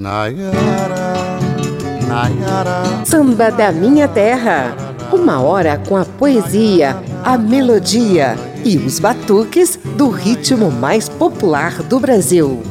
Nayara, Nayara. Samba da minha terra. Uma hora com a poesia, a melodia e os batuques do ritmo mais popular do Brasil.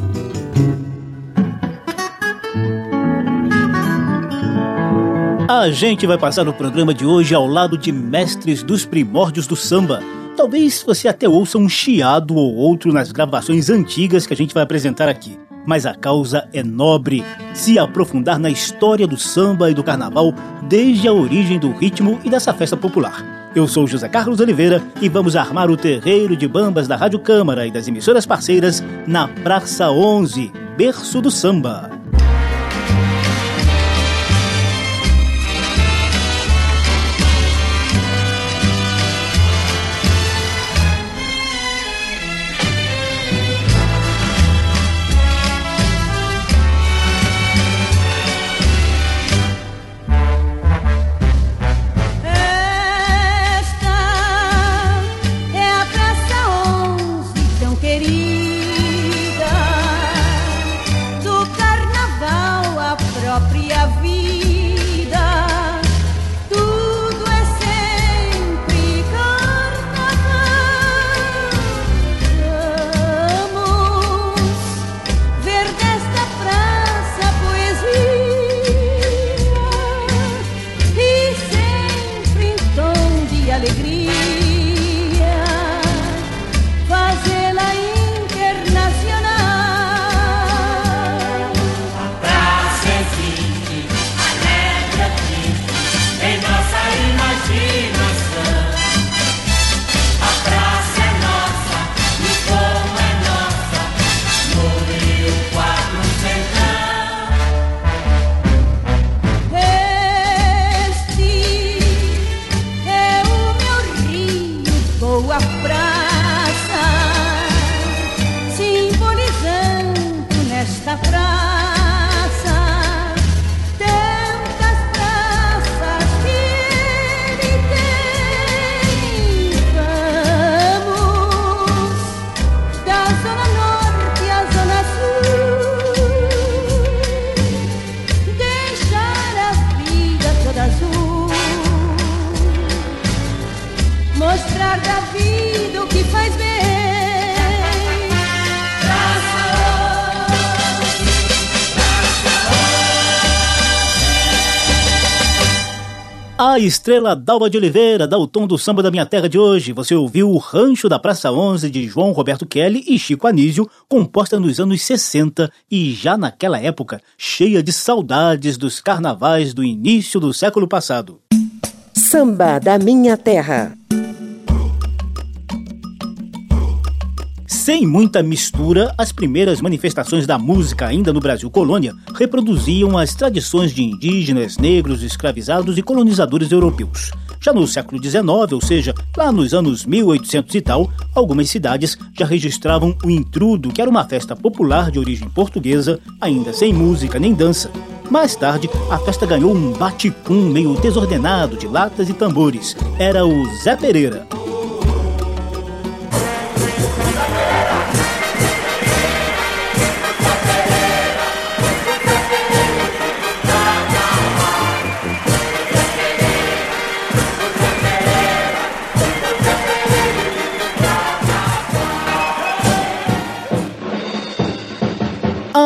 A gente vai passar no programa de hoje ao lado de mestres dos primórdios do samba. Talvez você até ouça um chiado ou outro nas gravações antigas que a gente vai apresentar aqui mas a causa é nobre. Se aprofundar na história do samba e do carnaval desde a origem do ritmo e dessa festa popular. Eu sou José Carlos Oliveira e vamos armar o terreiro de bambas da Rádio Câmara e das emissoras parceiras na Praça 11, berço do samba. Estrela Dalva de Oliveira dá o tom do samba da minha terra de hoje. Você ouviu o Rancho da Praça 11 de João Roberto Kelly e Chico Anísio, composta nos anos 60 e já naquela época cheia de saudades dos carnavais do início do século passado. Samba da minha terra. Sem muita mistura, as primeiras manifestações da música ainda no Brasil colônia reproduziam as tradições de indígenas, negros, escravizados e colonizadores europeus. Já no século XIX, ou seja, lá nos anos 1800 e tal, algumas cidades já registravam o intrudo, que era uma festa popular de origem portuguesa, ainda sem música nem dança. Mais tarde, a festa ganhou um baticum meio desordenado de latas e tambores. Era o Zé Pereira.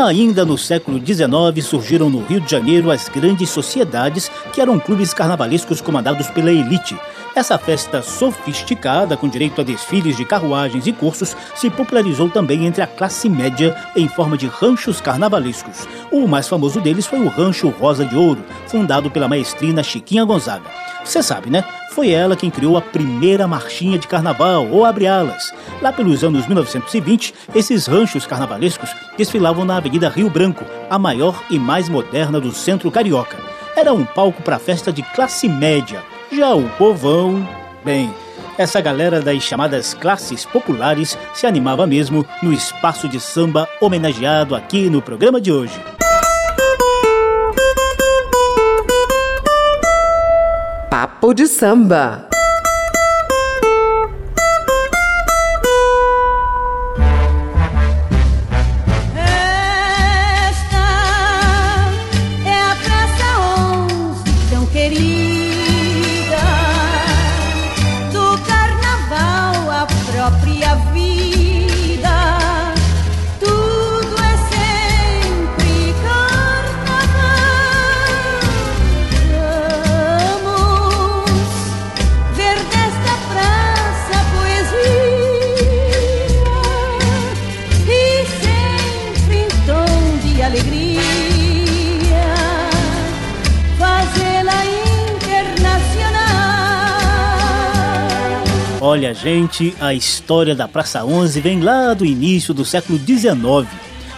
Ainda no século XIX surgiram no Rio de Janeiro as grandes sociedades, que eram clubes carnavalescos comandados pela elite. Essa festa sofisticada, com direito a desfiles de carruagens e cursos, se popularizou também entre a classe média em forma de ranchos carnavalescos. O mais famoso deles foi o Rancho Rosa de Ouro, fundado pela maestrina Chiquinha Gonzaga. Você sabe, né? Foi ela quem criou a primeira marchinha de carnaval, ou abre-alas. Lá pelos anos 1920, esses ranchos carnavalescos desfilavam na Avenida Rio Branco, a maior e mais moderna do centro carioca. Era um palco para festa de classe média. Já o povão, bem, essa galera das chamadas classes populares se animava mesmo no espaço de samba homenageado aqui no programa de hoje. Papo de Samba. Olha, gente, a história da Praça 11 vem lá do início do século XIX.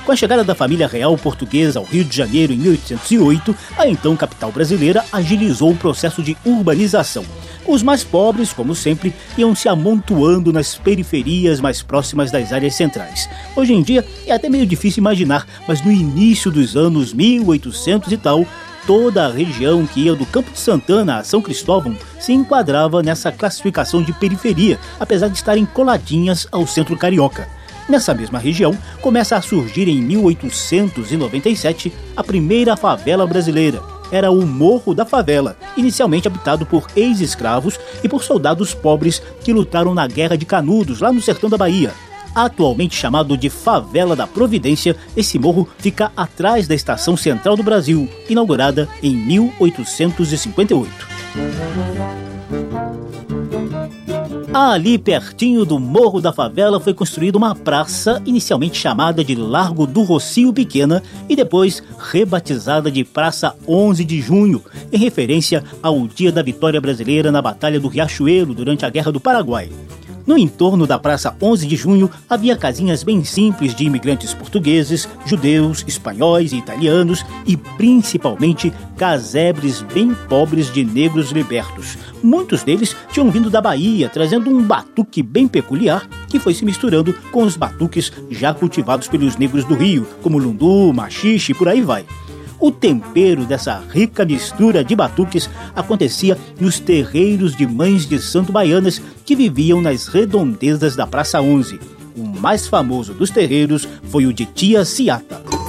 Com a chegada da família real portuguesa ao Rio de Janeiro em 1808, a então capital brasileira agilizou o processo de urbanização. Os mais pobres, como sempre, iam se amontoando nas periferias mais próximas das áreas centrais. Hoje em dia é até meio difícil imaginar, mas no início dos anos 1800 e tal, toda a região que ia do Campo de Santana a São Cristóvão se enquadrava nessa classificação de periferia, apesar de estarem coladinhas ao centro carioca. Nessa mesma região, começa a surgir em 1897 a primeira favela brasileira. Era o Morro da Favela, inicialmente habitado por ex-escravos e por soldados pobres que lutaram na Guerra de Canudos, lá no sertão da Bahia. Atualmente chamado de Favela da Providência, esse morro fica atrás da Estação Central do Brasil, inaugurada em 1858. Ali pertinho do Morro da Favela foi construída uma praça, inicialmente chamada de Largo do Rocio Pequena e depois rebatizada de Praça 11 de Junho, em referência ao dia da vitória brasileira na Batalha do Riachuelo durante a Guerra do Paraguai. No entorno da Praça 11 de Junho havia casinhas bem simples de imigrantes portugueses, judeus, espanhóis e italianos e principalmente casebres bem pobres de negros libertos. Muitos deles tinham vindo da Bahia, trazendo um batuque bem peculiar que foi se misturando com os batuques já cultivados pelos negros do Rio, como lundu, machixe e por aí vai. O tempero dessa rica mistura de batuques acontecia nos terreiros de mães de santo baianas que viviam nas redondezas da Praça 11. O mais famoso dos terreiros foi o de Tia Ciata.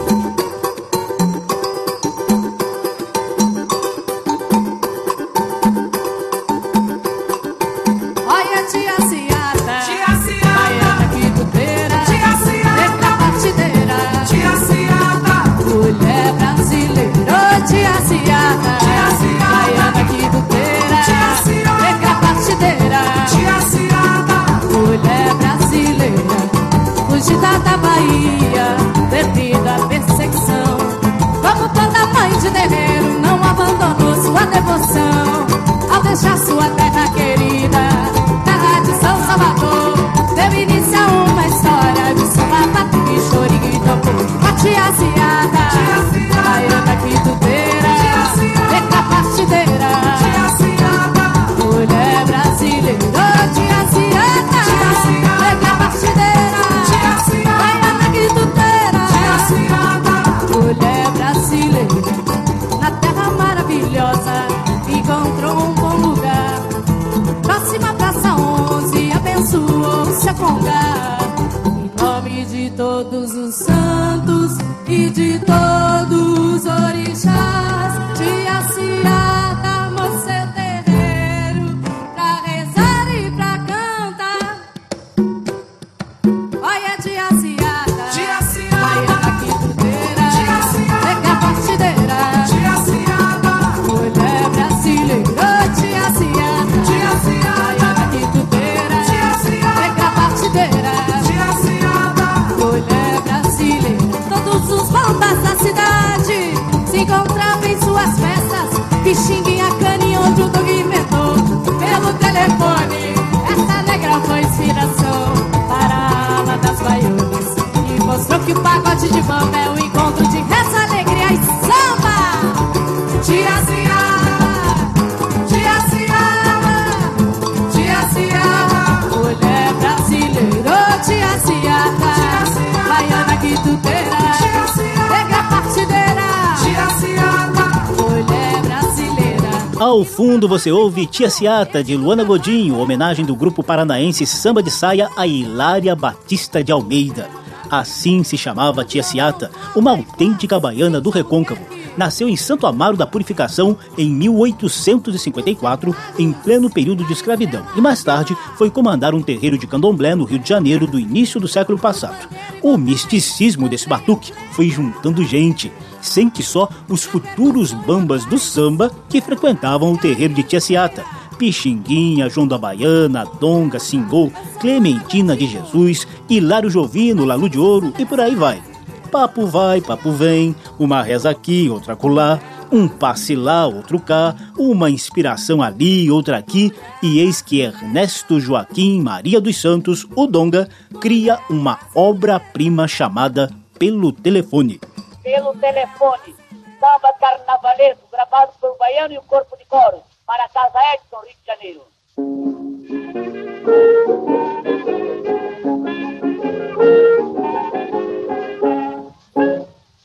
Fundo você ouve Tia Ciata de Luana Godinho, homenagem do grupo paranaense Samba de Saia a Hilária Batista de Almeida. Assim se chamava Tia Ciata, uma autêntica baiana do recôncavo. Nasceu em Santo Amaro da Purificação em 1854, em pleno período de escravidão, e mais tarde foi comandar um terreiro de candomblé no Rio de Janeiro do início do século passado. O misticismo desse batuque foi juntando gente sem que só os futuros bambas do samba que frequentavam o terreiro de Tia Ciata. Pixinguinha, João da Baiana, Donga, Singô, Clementina de Jesus, Hilário Jovino, Lalu de Ouro e por aí vai. Papo vai, papo vem, uma reza aqui, outra colar, Um passe lá, outro cá, uma inspiração ali, outra aqui, e eis que Ernesto Joaquim Maria dos Santos, o Donga, cria uma obra-prima chamada Pelo Telefone. Pelo Telefone, samba carnavalesco gravado por Baiano e o Corpo de Coro, para a Casa Edson, Rio de Janeiro.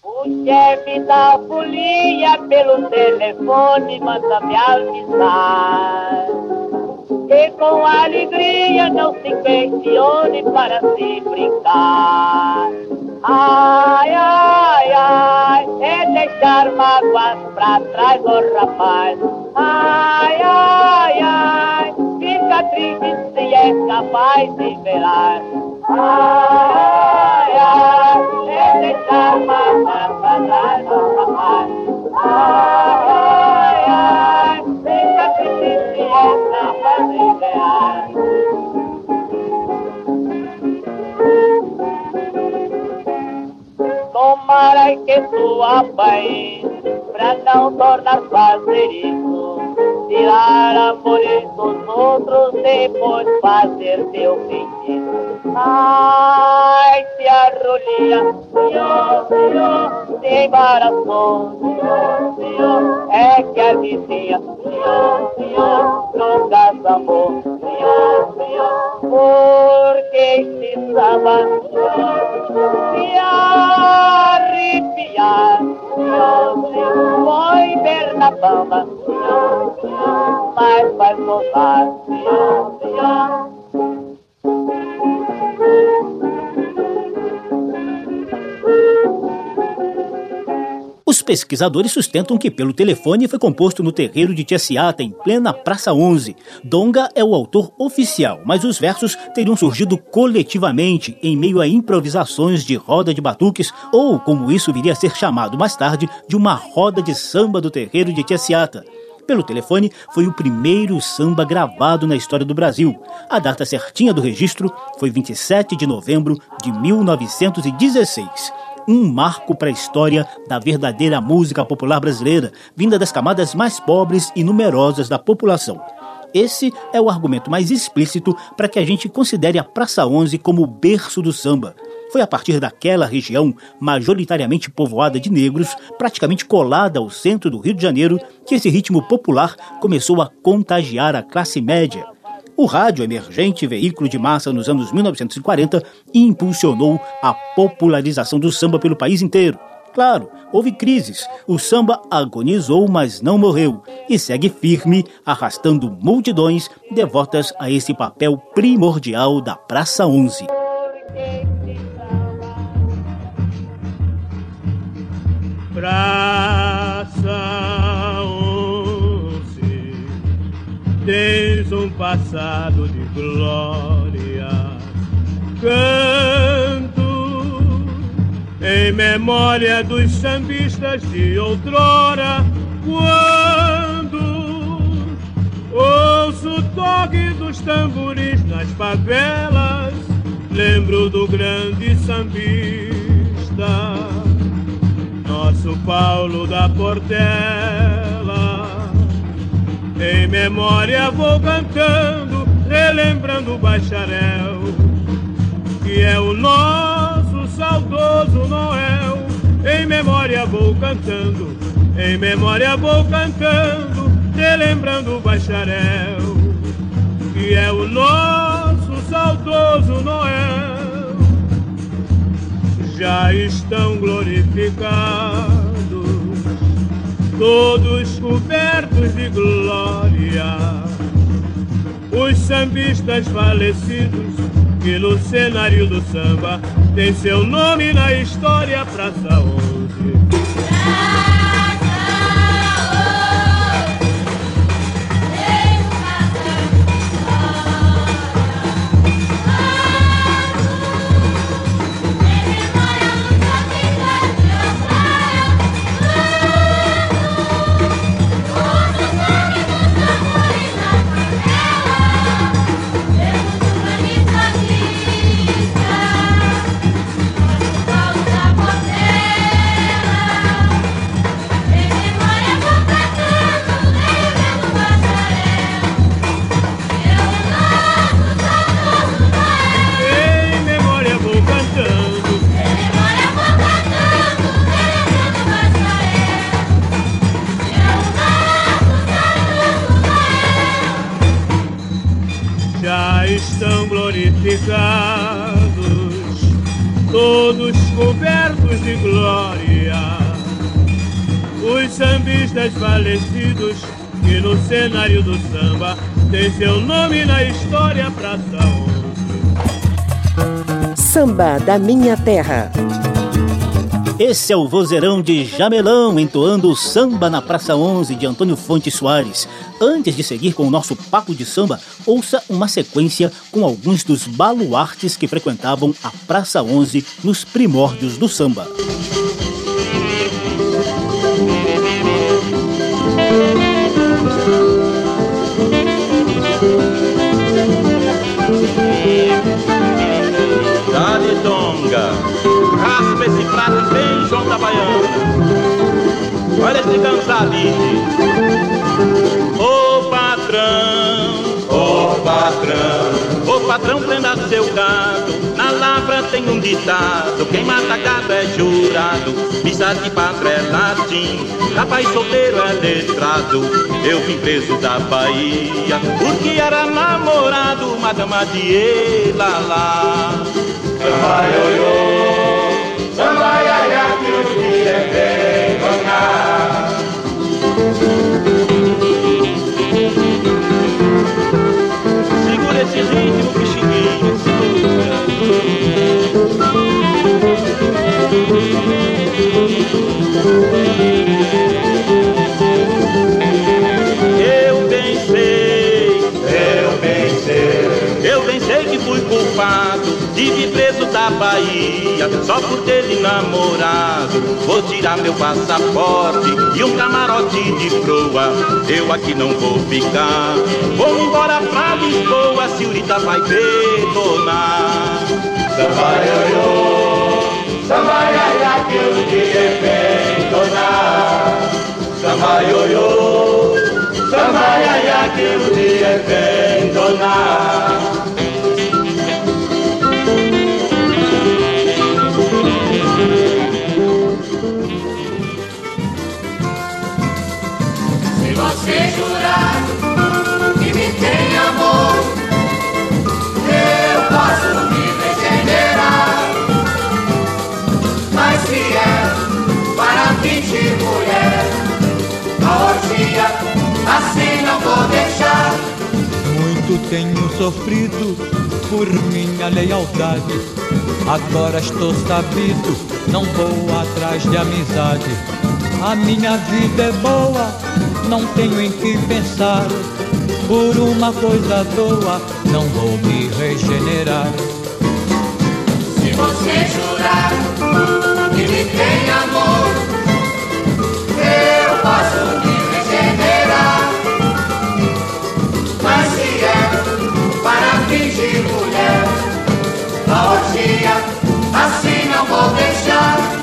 O chefe da folia pelo telefone manda me avisar que com alegria não se questione para se brincar. Ai, ai, ai, é deixar mágoas pra trás, ô oh, rapaz. Ai, ai, ai, fica triste se é capaz de velar. Ai, ai, é deixar mágoas pra trás, ô oh, rapaz. Ai, ai, ai, fica triste se é capaz de velar. Tomara que tua paz, pra não tornar fazer isso, tirar amores dos outros, depois fazer teu feitiço. Ai, se a rolia, senhor, senhor, se embaraçou, senhor, senhor, é que a vizinha, senhor, senhor, nunca amou, senhor, senhor, porque samba, senhor, se arrepiar, senhor, senhor, foi ver na senhor, senhor, mas vai gozar, senhor, senhor. Os pesquisadores sustentam que Pelo Telefone foi composto no terreiro de Tiaciata, em plena Praça 11. Donga é o autor oficial, mas os versos teriam surgido coletivamente em meio a improvisações de roda de batuques ou, como isso viria a ser chamado mais tarde, de uma roda de samba do terreiro de Tiaciata pelo telefone foi o primeiro samba gravado na história do Brasil. A data certinha do registro foi 27 de novembro de 1916 um marco para a história da verdadeira música popular brasileira, vinda das camadas mais pobres e numerosas da população. Esse é o argumento mais explícito para que a gente considere a Praça 11 como o berço do samba. Foi a partir daquela região, majoritariamente povoada de negros, praticamente colada ao centro do Rio de Janeiro, que esse ritmo popular começou a contagiar a classe média. O rádio, emergente veículo de massa nos anos 1940, impulsionou a popularização do samba pelo país inteiro. Claro, houve crises. O samba agonizou, mas não morreu. E segue firme, arrastando multidões devotas a esse papel primordial da Praça 11. Praça tens um passado de glória. Canto em memória dos sambistas de outrora, quando ouço o toque dos tamboris nas favelas, lembro do grande sambista, nosso Paulo da Portela em memória vou cantando, relembrando o bacharel, que é o nosso saudoso Noel. Em memória vou cantando, em memória vou cantando, relembrando o bacharel, que é o nosso saudoso Noel. Já estão glorificados todos cobertos de glória. Os sambistas falecidos, que no cenário do samba tem seu nome na história Praça 11. De glória. Os sambistas falecidos que no cenário do samba tem seu nome na história Praça 11. Samba da Minha Terra. Esse é o vozeirão de Jamelão entoando o samba na Praça 11 de Antônio Fonte Soares. Antes de seguir com o nosso papo de samba, ouça uma sequência com alguns dos baluartes que frequentavam a Praça 11 nos primórdios do samba. Dale Donga, raspa esse prato bem Baiana. Olha esse cansalinho. Ô patrão, ô patrão, ô patrão prenda seu gado. Na lavra tem um ditado, quem mata gado é jurado. Missa de padre é latim, rapaz solteiro é letrado. Eu vim preso da Bahia, porque era namorado, uma dama de Elalá. Samba ioiô, samba iaia, Eu bem sei, eu bem sei, eu bem sei que fui culpado Bahia só por ter namorado. Vou tirar meu passaporte e um camarote de proa. Eu aqui não vou ficar. Vou embora pra Lisboa, senhorita vai detonar. Samba ioiô, samba iaia que dia vem donar. Samba ioiô, samba iaia que o dia vem sofrido por minha lealdade. Agora estou sabido, não vou atrás de amizade. A minha vida é boa, não tenho em que pensar. Por uma coisa boa, não vou me regenerar. Se você jurar que me tem amor, eu posso me regenerar. Mas orgia assim não vou deixar.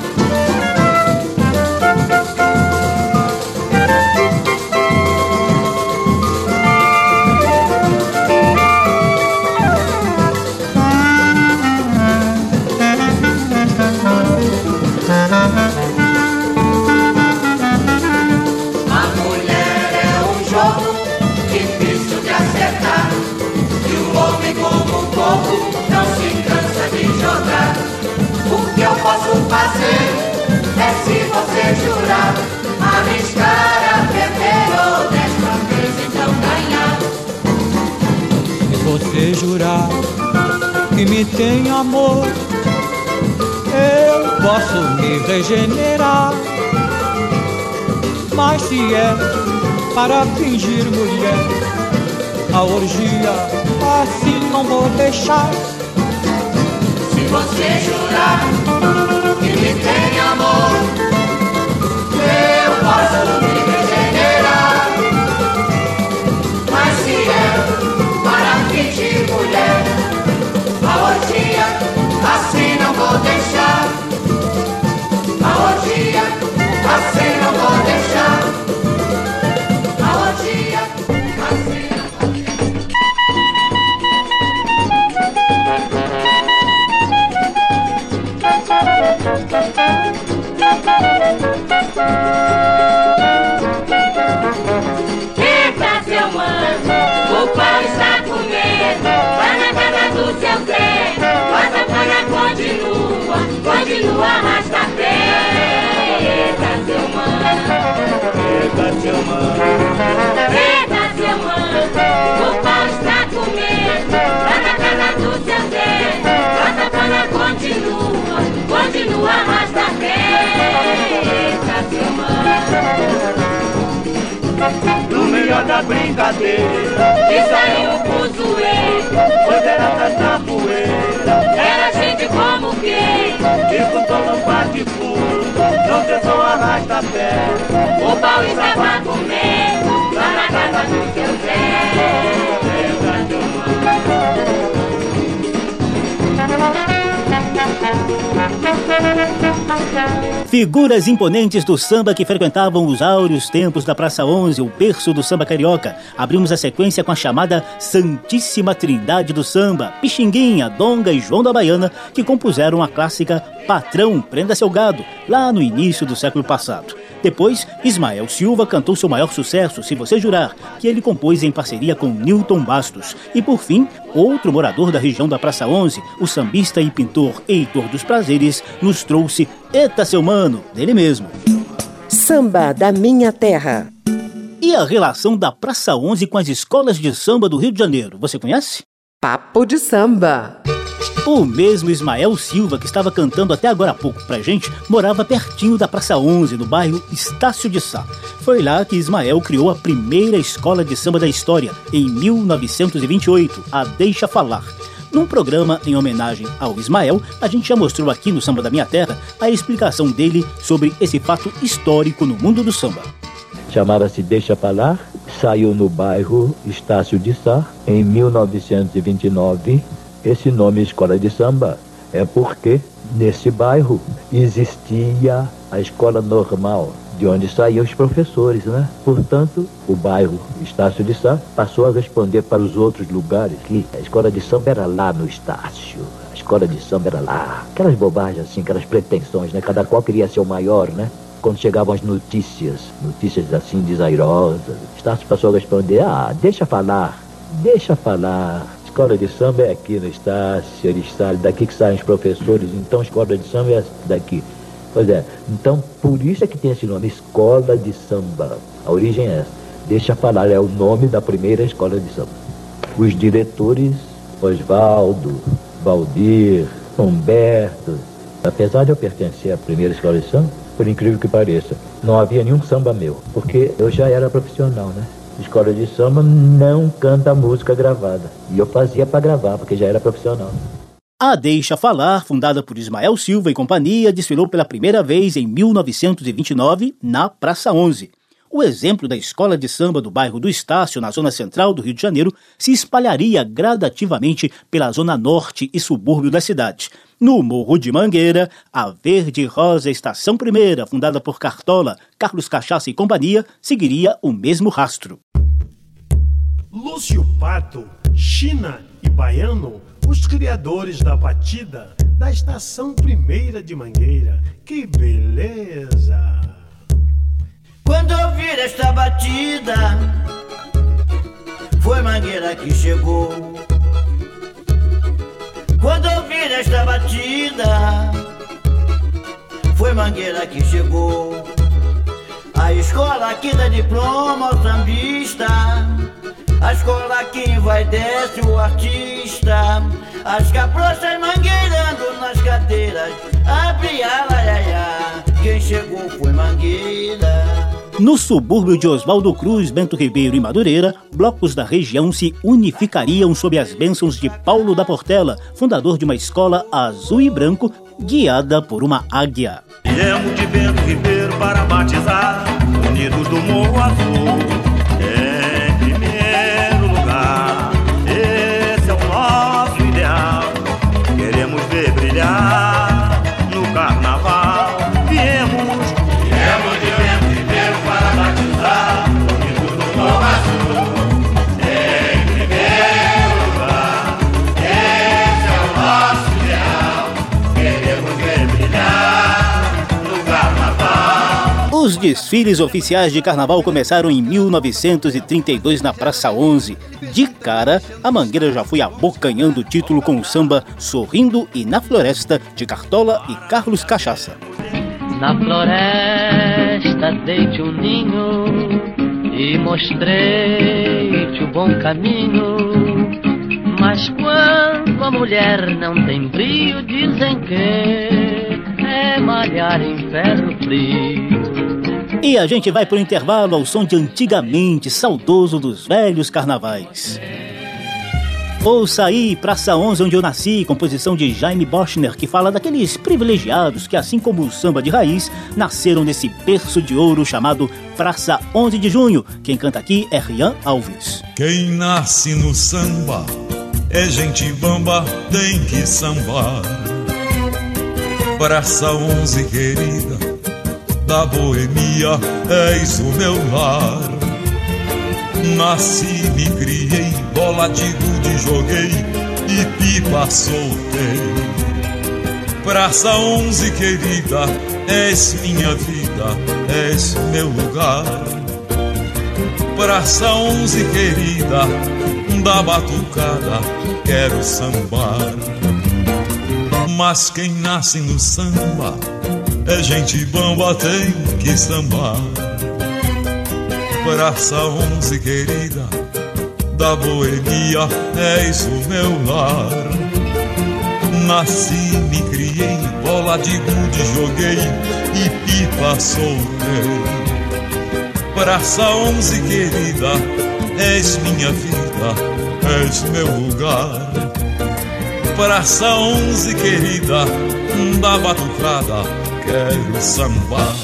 Jurar, arriscar a perder ou desta vez então ganhar. Se você jurar que me tem amor, eu posso me regenerar. Mas se é para fingir mulher, a orgia assim não vou deixar. Se você jurar assim não vou deixar. A orgia assim arrasta-pé. Eita, seu mano. Eita, seu mano. Eita, seu mano. O pau está comendo. Lá na casa do seu Zé. A safana continua. Continua arrasta-pé. Eita, seu mano. No melhor da brincadeira. E saiu o fuzuê. Pois era tanta poeira. Era gente como quem? E com todo bate-fundo, não se só arrasta-pé. O pau estava comendo, lá na casa do seu Zé. Figuras imponentes do samba que frequentavam os áureos tempos da Praça 11, o berço do samba carioca. Abrimos a sequência com a chamada Santíssima Trindade do Samba, Pixinguinha, Donga e João da Baiana, que compuseram a clássica Patrão, Prenda Seu Gado, lá no início do século passado. Depois, Ismael Silva cantou seu maior sucesso, Se Você Jurar, que ele compôs em parceria com Newton Bastos. E por fim, outro morador da região da Praça 11, o sambista e pintor Heitor dos Prazeres, nos trouxe Eta Seu Mano, dele mesmo. Samba da Minha Terra. E a relação da Praça 11 com as escolas de samba do Rio de Janeiro, você conhece? Papo de Samba. O mesmo Ismael Silva, que estava cantando até agora há pouco pra gente, morava pertinho da Praça 11, no bairro Estácio de Sá. Foi lá que Ismael criou a primeira escola de samba da história, em 1928, a Deixa Falar. Num programa em homenagem ao Ismael, a gente já mostrou aqui no Samba da Minha Terra a explicação dele sobre esse fato histórico no mundo do samba. Chamava-se Deixa Falar, saiu no bairro Estácio de Sá em 1929 esse nome Escola de Samba é porque nesse bairro existia a escola normal, de onde saíam os professores, né? Portanto, o bairro Estácio de Sá passou a responder para os outros lugares que a escola de samba era lá no Estácio. A escola de samba era lá. Aquelas bobagens assim, aquelas pretensões, né? Cada qual queria ser o maior, né? Quando chegavam as notícias, notícias assim desairosas, Estácio passou a responder: "Ah, deixa falar. Deixa falar escola de samba é aqui no Estácio, Aristácio, daqui que saem os professores, então escola de samba é daqui. Pois é, então por isso é que tem esse nome, Escola de Samba. A origem é essa. Deixa falar, é o nome da primeira escola de samba. Os diretores, Oswaldo, Valdir, Humberto, apesar de eu pertencer à primeira escola de samba, por incrível que pareça, não havia nenhum samba meu, porque eu já era profissional, né? Escola de samba não canta música gravada. E eu fazia para gravar, porque já era profissional. A Deixa Falar, fundada por Ismael Silva e companhia, desfilou pela primeira vez em 1929 na Praça 11. O exemplo da escola de samba do bairro do Estácio, na zona central do Rio de Janeiro, se espalharia gradativamente pela zona norte e subúrbio da cidade. No Morro de Mangueira, a Verde Rosa Estação Primeira, fundada por Cartola, Carlos Cachaça e companhia, seguiria o mesmo rastro. Lúcio Pato, China e Baiano, os criadores da batida da Estação Primeira de Mangueira. Que beleza! Quando ouvir esta batida, foi Mangueira que chegou. Quando ouvir esta batida, foi Mangueira que chegou. A escola que dá diploma ao sambista, a escola que vai desce o artista, as cabrochas mangueirando nas cadeiras, abre a laiaia, quem chegou foi Mangueira. No subúrbio de Oswaldo Cruz, Bento Ribeiro e Madureira, blocos da região se unificariam sob as bênçãos de Paulo da Portela, fundador de uma escola azul e branco guiada por uma águia. Viemos de Bento Ribeiro para batizar, unidos do Morro Azul. Desfiles oficiais de carnaval começaram em 1932 na Praça 11. De cara, a Mangueira já foi abocanhando o título com o samba Sorrindo e na Floresta de Cartola e Carlos Cachaça. Na floresta deite um ninho e mostrei-te o bom caminho. Mas quando a mulher não tem brio, dizem que é malhar em ferro frio. E a gente vai pro intervalo ao som de antigamente, saudoso dos velhos carnavais. Ouça aí Praça 11, onde eu nasci, composição de Jaime Boschner, que fala daqueles privilegiados que, assim como o samba de raiz, nasceram nesse berço de ouro chamado Praça 11 de Junho. Quem canta aqui é Rian Alves. Quem nasce no samba é gente bamba, tem que sambar. Praça 11, querida, da boemia, és o meu lar. Nasci, me criei, bola de gude joguei e pipa soltei. Praça 11, querida, és minha vida, és meu lugar. Praça 11, querida, da batucada, quero sambar. Mas quem nasce no samba é gente bamba, tem que sambar praça onze querida da boemia és o meu lar. Nasci, me criei, bola de gude joguei e pipa soltei. Praça onze querida, és minha vida, és meu lugar. Praça onze querida, da batucada, quero sambar.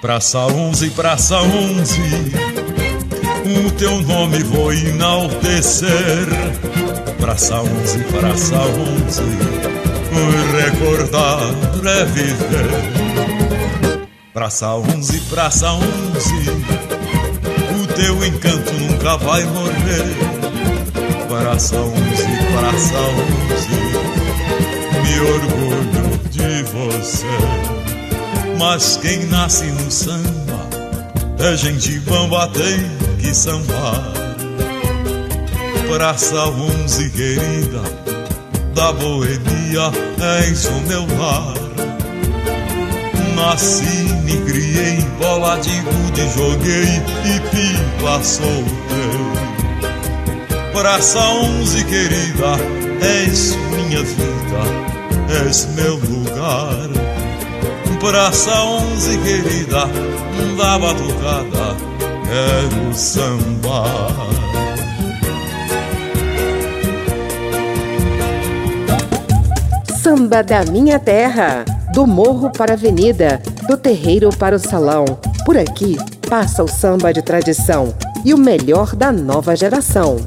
Praça 11, Praça 11, o teu nome vou enaltecer. Praça 11, Praça 11, recordar é viver. Praça 11, Praça 11, o teu encanto nunca vai morrer. Praça 11, Praça 11, me orgulho de você. Mas quem nasce no samba é gente bamba, tem que sambar. Praça onze querida, da boemia és o meu lar. Nasci, me criei, bola de gude joguei e pipa soltei. Praça onze querida, és minha vida, és meu lugar praça onze querida, da batucada, quero sambar. Samba da minha terra, do morro para a avenida, do terreiro para o salão. Por aqui passa o samba de tradição e o melhor da nova geração.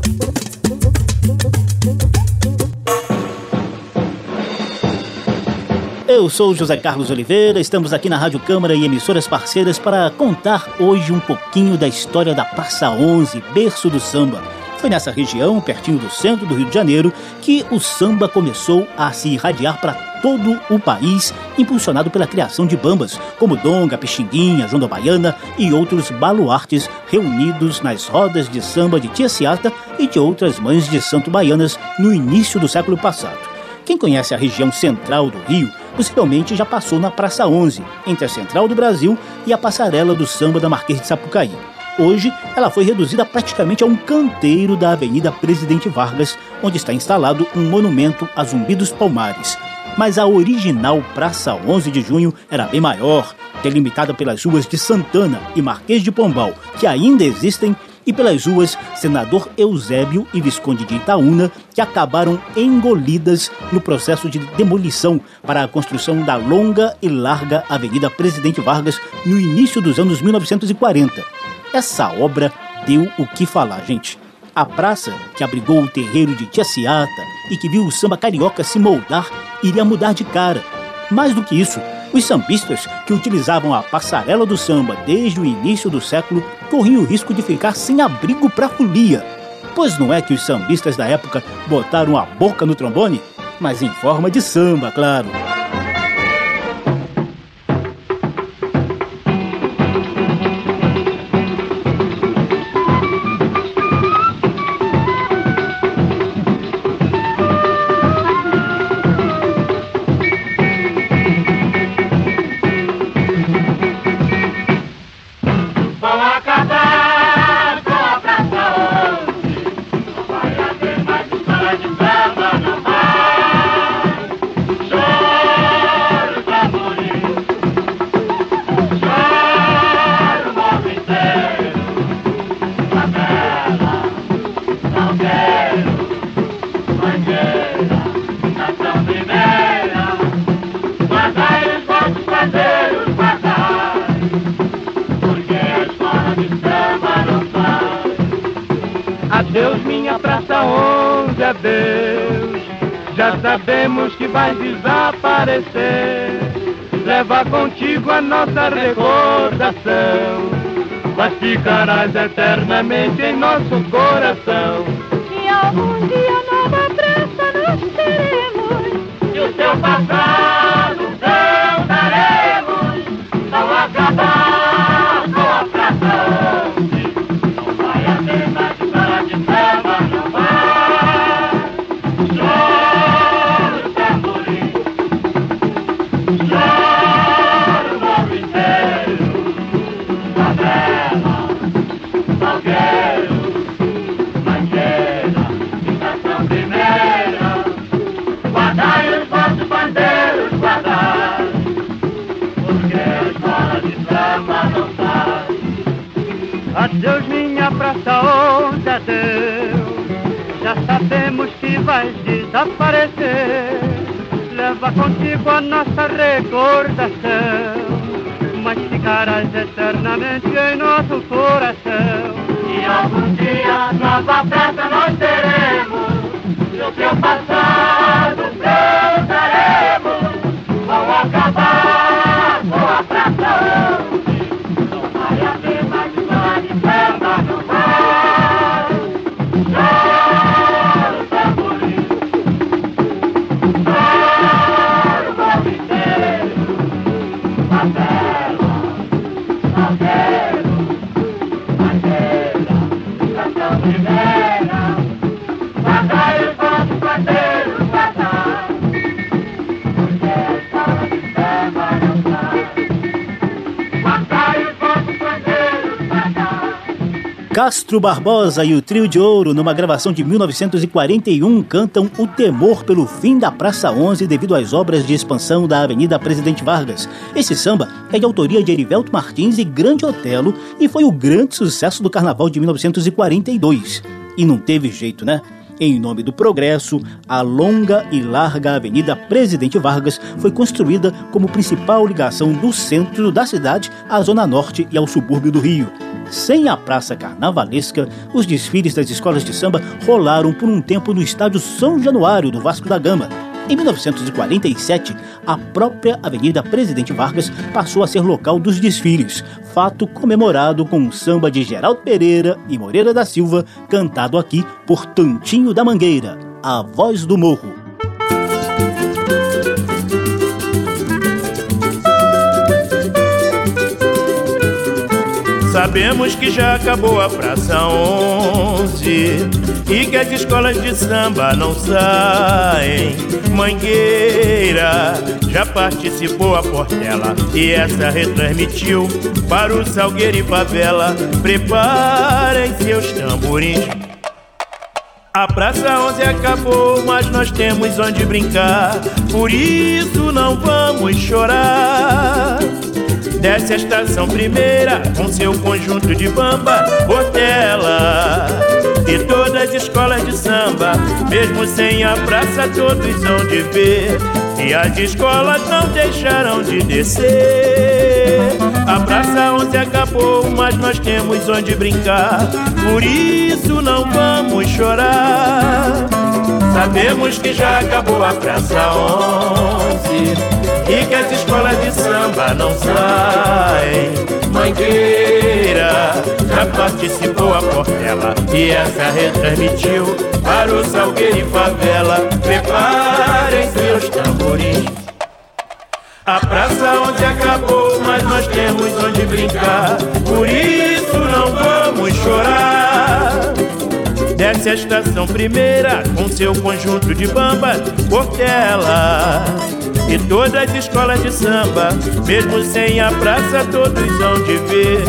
Eu sou José Carlos Oliveira, estamos aqui na Rádio Câmara e emissoras parceiras para contar hoje um pouquinho da história da Praça 11, berço do samba. Foi nessa região, pertinho do centro do Rio de Janeiro, que o samba começou a se irradiar para todo o país, impulsionado pela criação de bambas, como Donga, Pixinguinha, João Baiana e outros baluartes reunidos nas rodas de samba de Tia Ciata e de outras mães de santo baianas no início do século passado. Quem conhece a região central do Rio possivelmente já passou na Praça 11, entre a Central do Brasil e a passarela do samba da Marquês de Sapucaí. Hoje, ela foi reduzida praticamente a um canteiro da Avenida Presidente Vargas, onde está instalado um monumento a Zumbi dos Palmares. Mas a original Praça 11 de Junho era bem maior, delimitada pelas ruas de Santana e Marquês de Pombal, que ainda existem e pelas ruas Senador Eusébio e Visconde de Itaúna, que acabaram engolidas no processo de demolição para a construção da longa e larga Avenida Presidente Vargas no início dos anos 1940. Essa obra deu o que falar, gente. A praça, que abrigou o terreiro de Tia Ciata e que viu o samba carioca se moldar, iria mudar de cara. Mais do que isso, os sambistas, que utilizavam a passarela do samba desde o início do século, corriam o risco de ficar sem abrigo para folia. Pois não é que os sambistas da época botaram a boca no trombone? mas em forma de samba, claro. Ficarás eternamente em nosso coração. Sabemos que vais desaparecer. Leva contigo a nossa recordação. Mas ficarás eternamente em nosso coração. E algum dia nova praça nós teremos. E o teu passado plantaremos. Castro Barbosa e o Trio de Ouro, numa gravação de 1941, cantam O Temor pelo Fim da Praça 11 devido às obras de expansão da Avenida Presidente Vargas. Esse samba é de autoria de Erivelto Martins e Grande Otelo e foi o grande sucesso do Carnaval de 1942. E não teve jeito, né? Em nome do progresso, a longa e larga Avenida Presidente Vargas foi construída como principal ligação do centro da cidade à Zona Norte e ao subúrbio do Rio. Sem a praça carnavalesca, os desfiles das escolas de samba rolaram por um tempo no estádio São Januário do Vasco da Gama. Em 1947, a própria Avenida Presidente Vargas passou a ser local dos desfiles, fato comemorado com um samba de Geraldo Pereira e Moreira da Silva, cantado aqui por Tantinho da Mangueira, a voz do morro. Sabemos que já acabou a Praça 11 e que as escolas de samba não saem. Mangueira já participou a Portela e essa retransmitiu para o Salgueiro e Favela. Preparem seus tamborins. A Praça 11 acabou, mas nós temos onde brincar. Por isso não vamos chorar. Desce a estação primeira com seu conjunto de bamba, Portela e todas as escolas de samba, mesmo sem a praça todos hão de ver. E as escolas não deixarão de descer. A praça 11 acabou, mas nós temos onde brincar. Por isso não vamos chorar. Sabemos que já acabou a praça 11 e que as escolas de samba não saem. Mangueira já participou a Portela e essa retransmitiu para o Salgueiro e Favela. Preparem-se os tamborins. A praça onde acabou, mas nós temos onde brincar. Por isso não vamos chorar. Desce a estação primeira com seu conjunto de bambas, Portela. E todas as escolas de samba, mesmo sem a praça, todos hão de ver.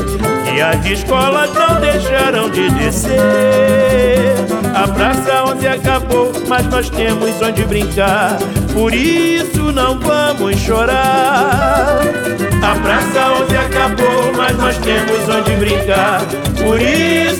E as escolas não deixaram de descer. A praça onde acabou, mas nós temos onde brincar. Por isso não vamos chorar. A praça onde acabou, mas nós temos onde brincar. Por isso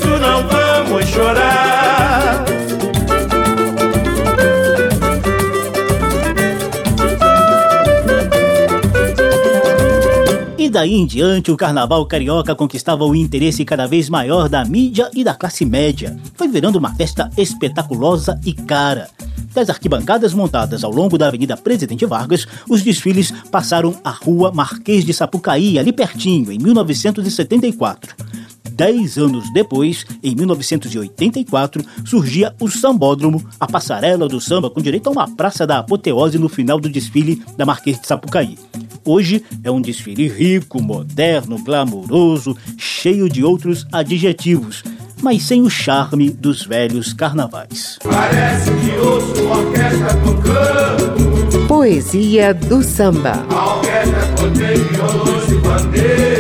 daí em diante, o carnaval carioca conquistava o interesse cada vez maior da mídia e da classe média. Foi virando uma festa espetaculosa e cara. Das arquibancadas montadas ao longo da Avenida Presidente Vargas, os desfiles passaram à Rua Marquês de Sapucaí, ali pertinho, em 1974. Dez anos depois, em 1984, surgia o Sambódromo, a passarela do samba com direito a uma praça da apoteose no final do desfile da Marquês de Sapucaí. Hoje é um desfile rico, moderno, glamouroso, cheio de outros adjetivos, mas sem o charme dos velhos carnavais. Parece que ouço uma orquestra tocando. Poesia do samba. A orquestra contém violões e.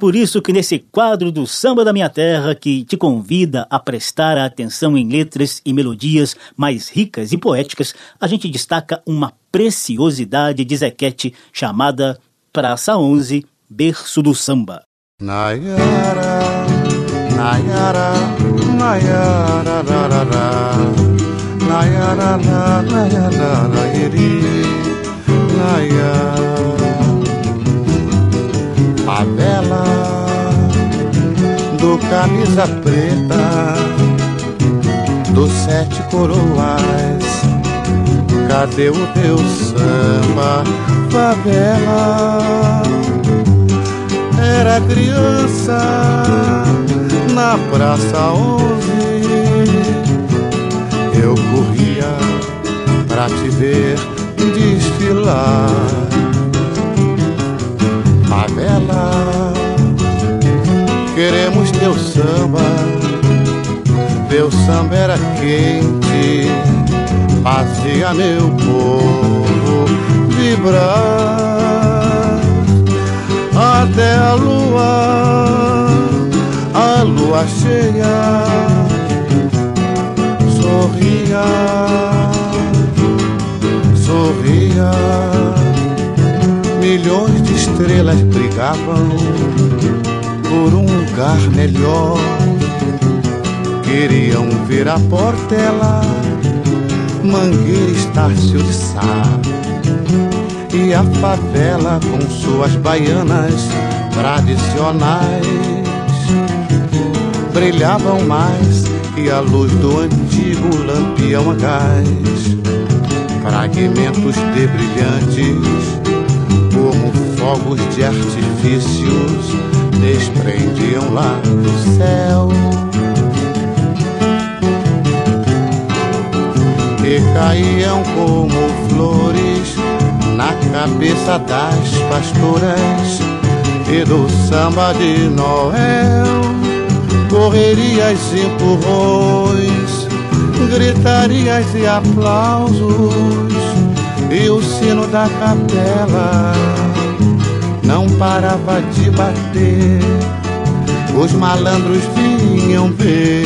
por isso que nesse quadro do Samba da Minha Terra, que te convida a prestar atenção em letras e melodias mais ricas e poéticas, a gente destaca uma preciosidade de Zequete chamada Praça 11, Berço do Samba. Nayara, Nayara, Nayara, rarara, Nayara, na, Nayara, nairi, Nayara. Favela do camisa preta, dos sete coroas. Cadê o teu samba, favela? Era criança na Praça Onze. Eu corria pra te ver desfilar. Favela, queremos teu samba. Teu samba era quente, fazia meu povo vibrar até a lua, a lua cheia, sorria, sorria. Milhões de estrelas brigavam por um lugar melhor. Queriam ver a Portela, Mangueira, Estácio de Sá e a favela com suas baianas tradicionais brilhavam mais que a luz do antigo lampião a gás. Fragmentos de brilhantes, fogos de artifícios, desprendiam lá do céu. E caíam como flores na cabeça das pastoras e do samba de Noel. Correrias e empurrões, gritarias e aplausos, e o sino da capela não parava de bater. Os malandros vinham ver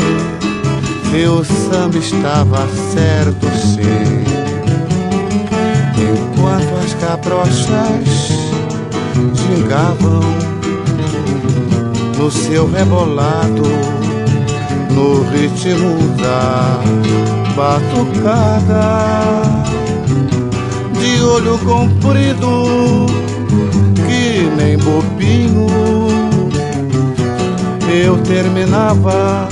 se o samba estava certo sim enquanto as cabrochas gingavam no seu rebolado, no ritmo da batucada, de olho comprido, nem bobinho. Eu terminava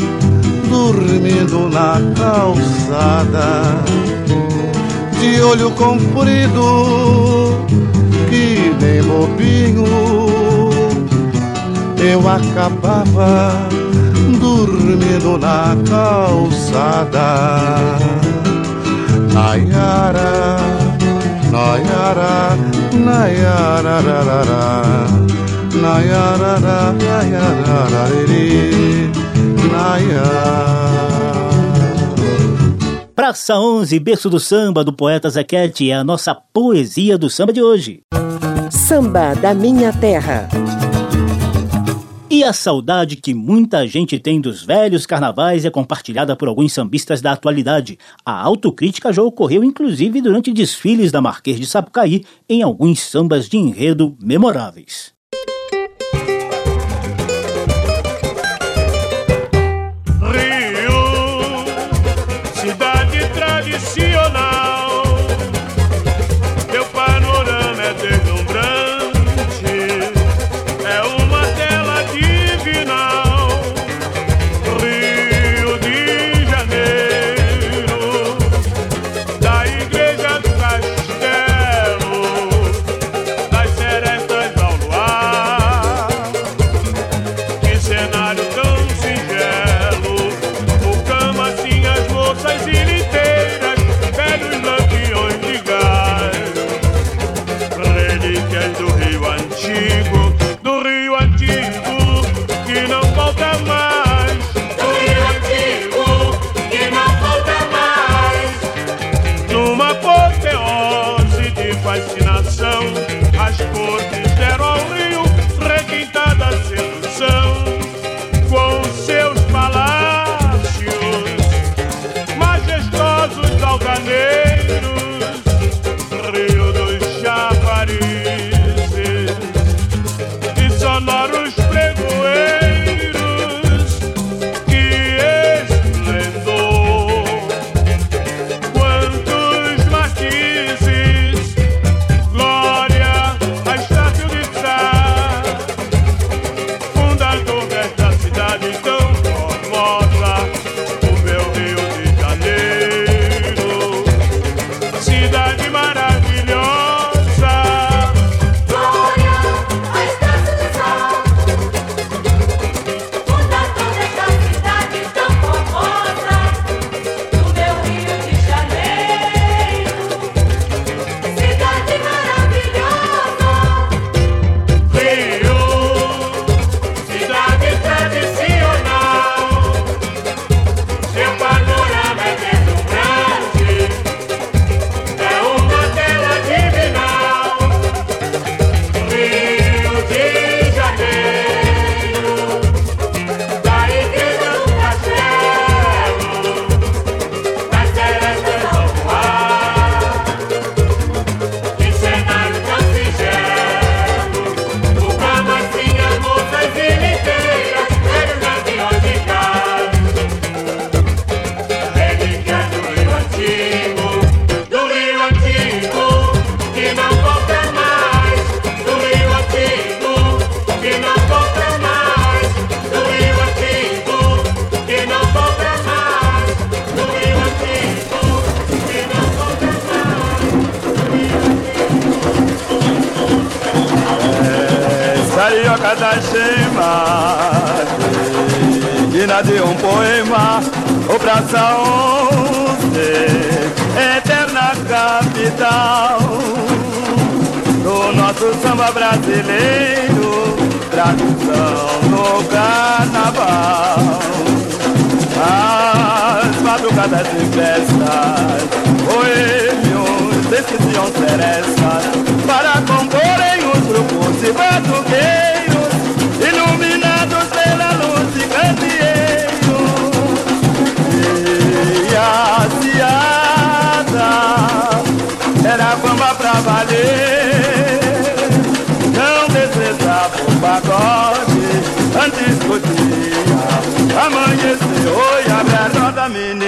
dormindo na calçada, de olho comprido, que nem bobinho. Eu acabava dormindo na calçada. Nayara. Nayara, Nayara, Nayara, Nayara, Nayara, Praça 11, berço do samba do poeta Zequete é a nossa poesia do samba de hoje. Samba da minha terra. E a saudade que muita gente tem dos velhos carnavais é compartilhada por alguns sambistas da atualidade. A autocrítica já ocorreu inclusive durante desfiles da Marquês de Sapucaí em alguns sambas de enredo memoráveis.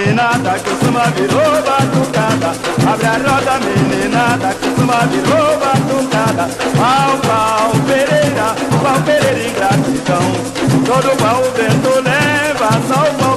Meninada, que o samba virou batucada. Abre a roda, meninada, que o samba virou batucada. Pau, pau, Pereira, pau, Pereira, ingratidão. Todo pau o vento leva, só o pau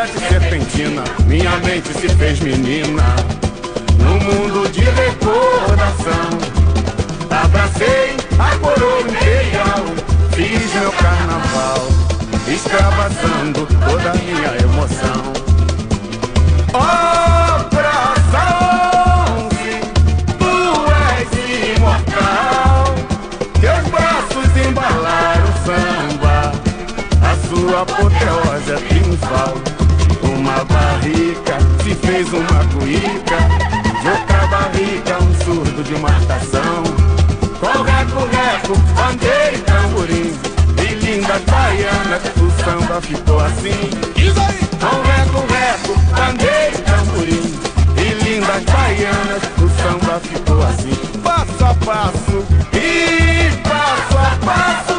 De confete serpentina, minha mente se fez menina. No mundo de recordação. Abracei a coroa imperial, fiz meu carnaval, extravasando toda a minha emoção. Oh, praça tu és imortal, teus braços embalaram o samba, a sua apoteose é triunfal. Se fez uma cuíca, de outra barrica um surdo de marcação. Correco, reco, bandeira e tamborim. E lindas baianas, o samba ficou assim. Diz aí! Correco, reco, bandeira e tamborim. E lindas baianas, o samba ficou assim. Passo a passo. E passo a passo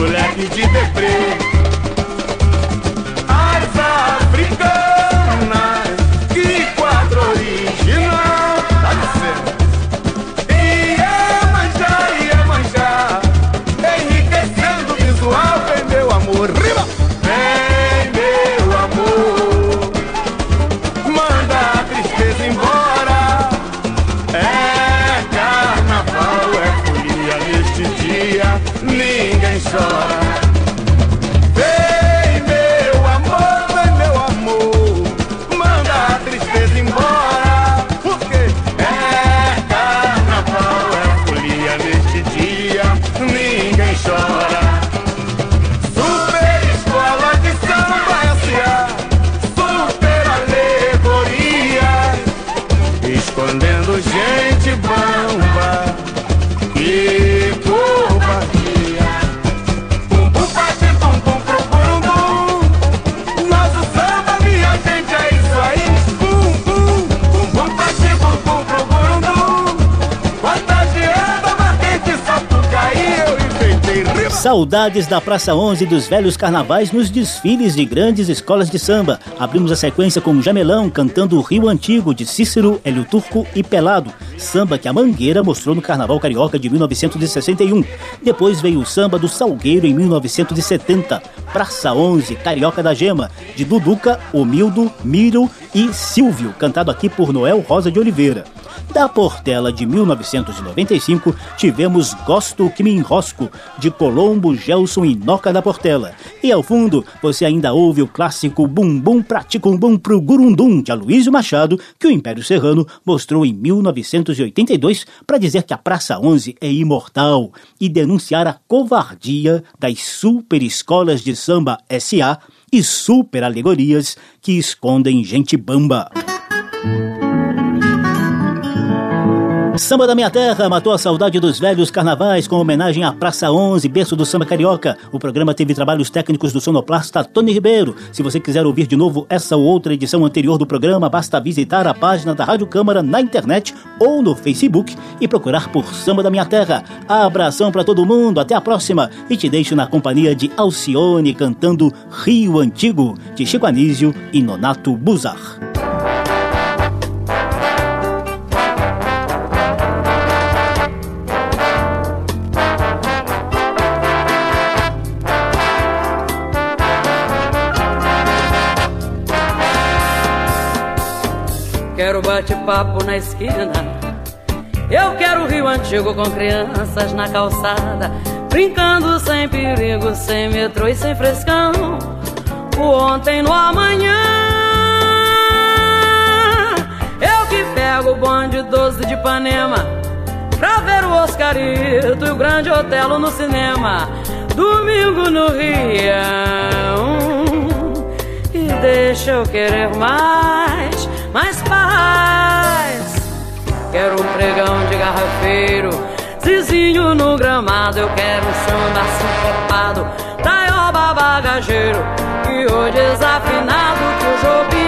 pros moleques de deprê. Saudades da Praça 11 dos velhos carnavais nos desfiles de grandes escolas de samba. Abrimos a sequência com Jamelão cantando o Rio Antigo de Cícero, Hélio Turco e Pelado, samba que a Mangueira mostrou no Carnaval Carioca de 1961. Depois veio o samba do Salgueiro em 1970, Praça 11, Carioca da Gema, de Duduca, Omildo, Miro e Silvio, cantado aqui por Noel Rosa de Oliveira. Da Portela de 1995, tivemos Gosto que me enrosco, de Colombo, Gelson e Noca da Portela. E ao fundo, você ainda ouve o clássico Bum Bum Praticum Bum pro Gurundum, de Aloysio Machado, que o Império Serrano mostrou em 1982 para dizer que a Praça 11 é imortal e denunciar a covardia das super escolas de samba SA e super alegorias que escondem gente bamba. Samba da Minha Terra matou a saudade dos velhos carnavais com homenagem à Praça 11, berço do samba carioca. O programa teve trabalhos técnicos do sonoplasta Tony Ribeiro. Se você quiser ouvir de novo essa ou outra edição anterior do programa, basta visitar a página da Rádio Câmara na internet ou no Facebook e procurar por Samba da Minha Terra. Abração para todo mundo, até a próxima e te deixo na companhia de Alcione cantando Rio Antigo, de Chico Anísio e Nonato Buzar. Quero bate-papo na esquina. Eu quero Rio Antigo com crianças na calçada, brincando sem perigo, sem metrô e sem frescão. O ontem no amanhã. Eu que pego o bonde 12 de Ipanema pra ver o Oscarito e o Grande Otelo no cinema. Domingo no Rio. E deixa eu querer mais mais paz. Quero um pregão de garrafeiro vizinho no gramado. Eu quero um samba sincopado, taioba bagageiro, que hoje desafinado que o Jobim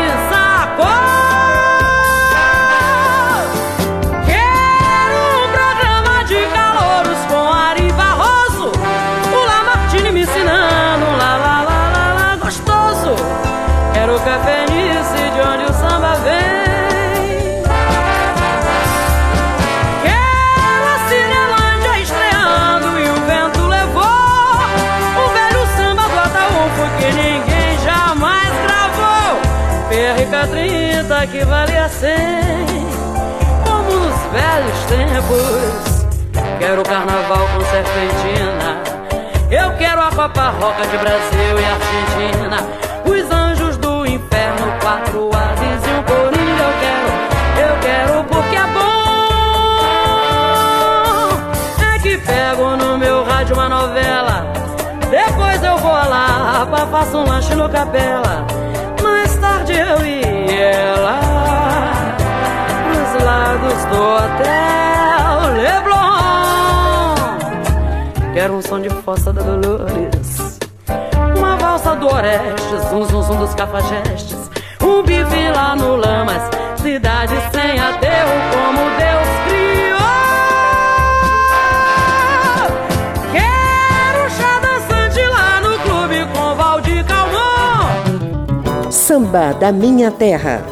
tempos. Quero carnaval com serpentina, eu quero a Copa Roca de Brasil e Argentina, os anjos do inferno, quatro ases e um coringa. Eu quero, eu quero porque é bom. É que pego no meu rádio uma novela, depois eu vou lá, faço um lanche no capela. Mais tarde eu e ela Nos lados do hotel Leblon. Quero um som de fossa da Dolores. Uma valsa do Orestes Um zum zum dos cafajestes. Um bife lá no Lamas Cidade sem aterro como Deus criou. Samba da Minha Terra.